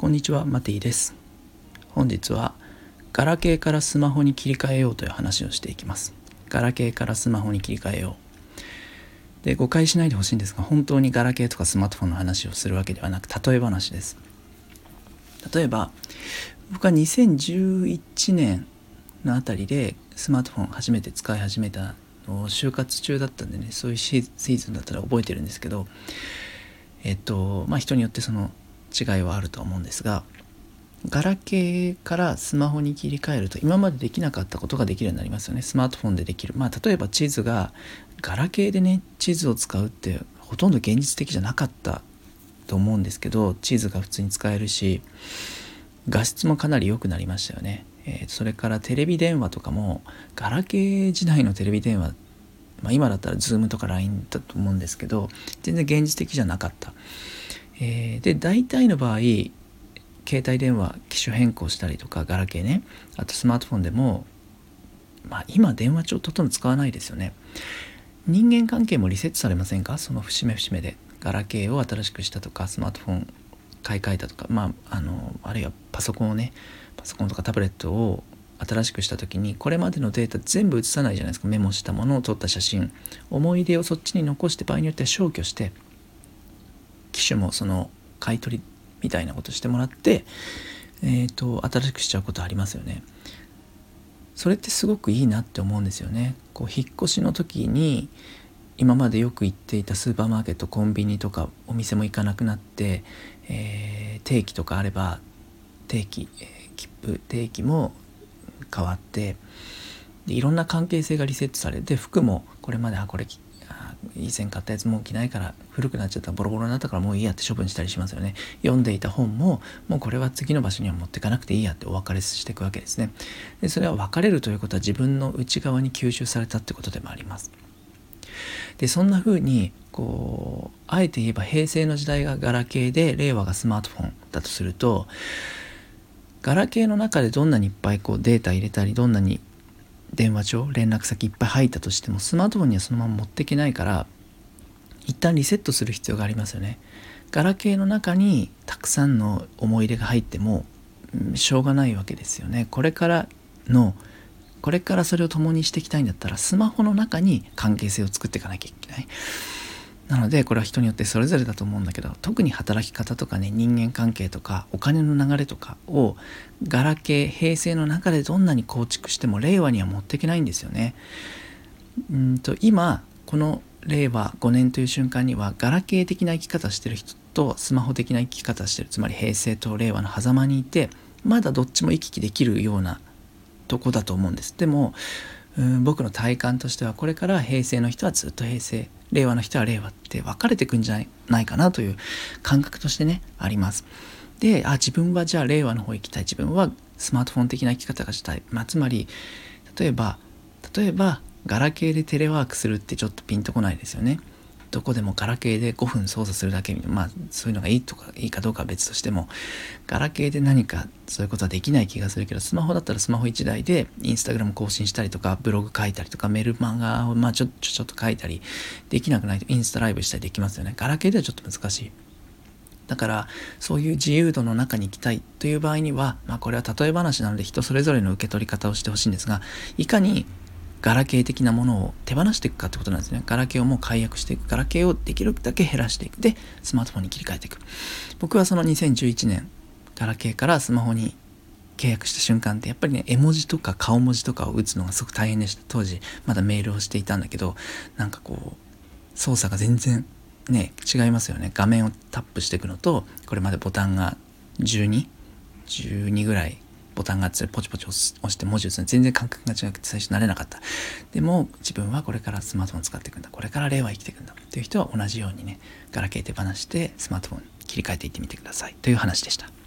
こんにちはマティです。本日はガラケーからスマホに切り替えようという話をしていきます。ガラケーからスマホに切り替えよう。で誤解しないでほしいんですが本当にガラケーとかスマートフォンの話をするわけではなく例え話です。例えば僕は2011年のあたりでスマートフォン初めて使い始めたのを就活中だったんでねそういうシーズンだったら覚えてるんですけどえっとまあ人によってその違いはあると思うんですがガラケーからスマホに切り替えると今までできなかったことができるようになりますよね。スマートフォンでできる。まあ例えば地図がガラケーでね地図を使うってほとんど現実的じゃなかったと思うんですけど地図が普通に使えるし画質もかなり良くなりましたよね、えー、それからテレビ電話とかもガラケー時代のテレビ電話まあ、今だったら Zoom とか LINE だと思うんですけど全然現実的じゃなかった。えー、で大体の場合携帯電話機種変更したりとかガラケーねあとスマートフォンでもまあ今電話帳ほとんど使わないですよね。人間関係もリセットされませんか？その節目節目で。ガラケーを新しくしたとかスマートフォン買い替えたとかまああのあるいはパソコンをねパソコンとかタブレットを新しくした時にこれまでのデータ全部写さないじゃないですか。メモしたものを撮った写真。思い出をそっちに残して場合によっては消去して機種もその買い取りみたいなことしてもらって、えーと、新しくしちゃうことありますよね。それってすごくいいなって思うんですよね。こう引っ越しの時に今までよく行っていたスーパーマーケットコンビニとかお店も行かなくなって、えー、定期とかあれば定期、えー、切符定期も変わってでいろんな関係性がリセットされて服もこれまであこれ以前買ったやつもう着ないから古くなっちゃったボロボロになったからもういいやって処分したりしますよね。読んでいた本ももうこれは次の場所には持っていかなくていいやってお別れしていくわけですね。でそれは別れるということは自分の内側に吸収されたってことでもあります。でそんな風にこうあえて言えば平成の時代がガラケーで令和がスマートフォンだとするとガラケーの中でどんなにいっぱいこうデータ入れたりどんなに電話帳連絡先いっぱい入ったとしてもスマートフォンにはそのまま持っていけないから一旦リセットする必要がありますよね。ガラケーの中にたくさんの思い出が入っても、うん、しょうがないわけですよね。これからのこれからそれを共にしていきたいんだったらスマホの中に関係性を作っていかなきゃいけない。なのでこれは人によってそれぞれだと思うんだけど特に働き方とかね人間関係とかお金の流れとかをガラケー平成の中でどんなに構築しても令和には持っていけないんですよね。うんと今この令和5年という瞬間にはガラケー的な生き方してる人とスマホ的な生き方してるつまり平成と令和の狭間にいてまだどっちも行き来できるようなとこだと思うんです。でもうん僕の体感としてはこれから平成の人はずっと平成令和の人は令和って分かれてくんじゃないかなという感覚としてねあります。であ自分はじゃあ令和の方行きたい自分はスマートフォン的な生き方がしたい、まあ、つまり例えば例えばガラケーでテレワークするってちょっとピンとこないですよね。どこでもガラケーで5分操作するだけまあそういうのがいいとかいいかどうかは別としてもガラケーで何かそういうことはできない気がするけどスマホだったらスマホ1台でインスタグラム更新したりとかブログ書いたりとかメルマガをまあちょちょっと書いたりできなくないとインスタライブしたりできますよね。ガラケーではちょっと難しい。だからそういう自由度の中に行きたいという場合には、まあ、これは例え話なので人それぞれの受け取り方をしてほしいんですがいかにガラケー的なものを手放していくかってことなんですね。ガラケーをもう解約していく。ガラケーをできるだけ減らしていく。で、スマートフォンに切り替えていく。僕はその2011年、ガラケーからスマホに契約した瞬間ってやっぱりね絵文字とか顔文字とかを打つのがすごく大変でした当時まだメールをしていたんだけどなんかこう操作が全然ね違いますよね画面をタップしていくのとこれまでボタンが1212 12ぐらいボタンがあってポチポチ押して文字打つの全然感覚が違くて最初慣れなかった。でも自分はこれからスマートフォン使っていくんだ。これから令和生きていくんだ。という人は同じようにねガラケー手放してスマートフォン切り替えていってみてください。という話でした。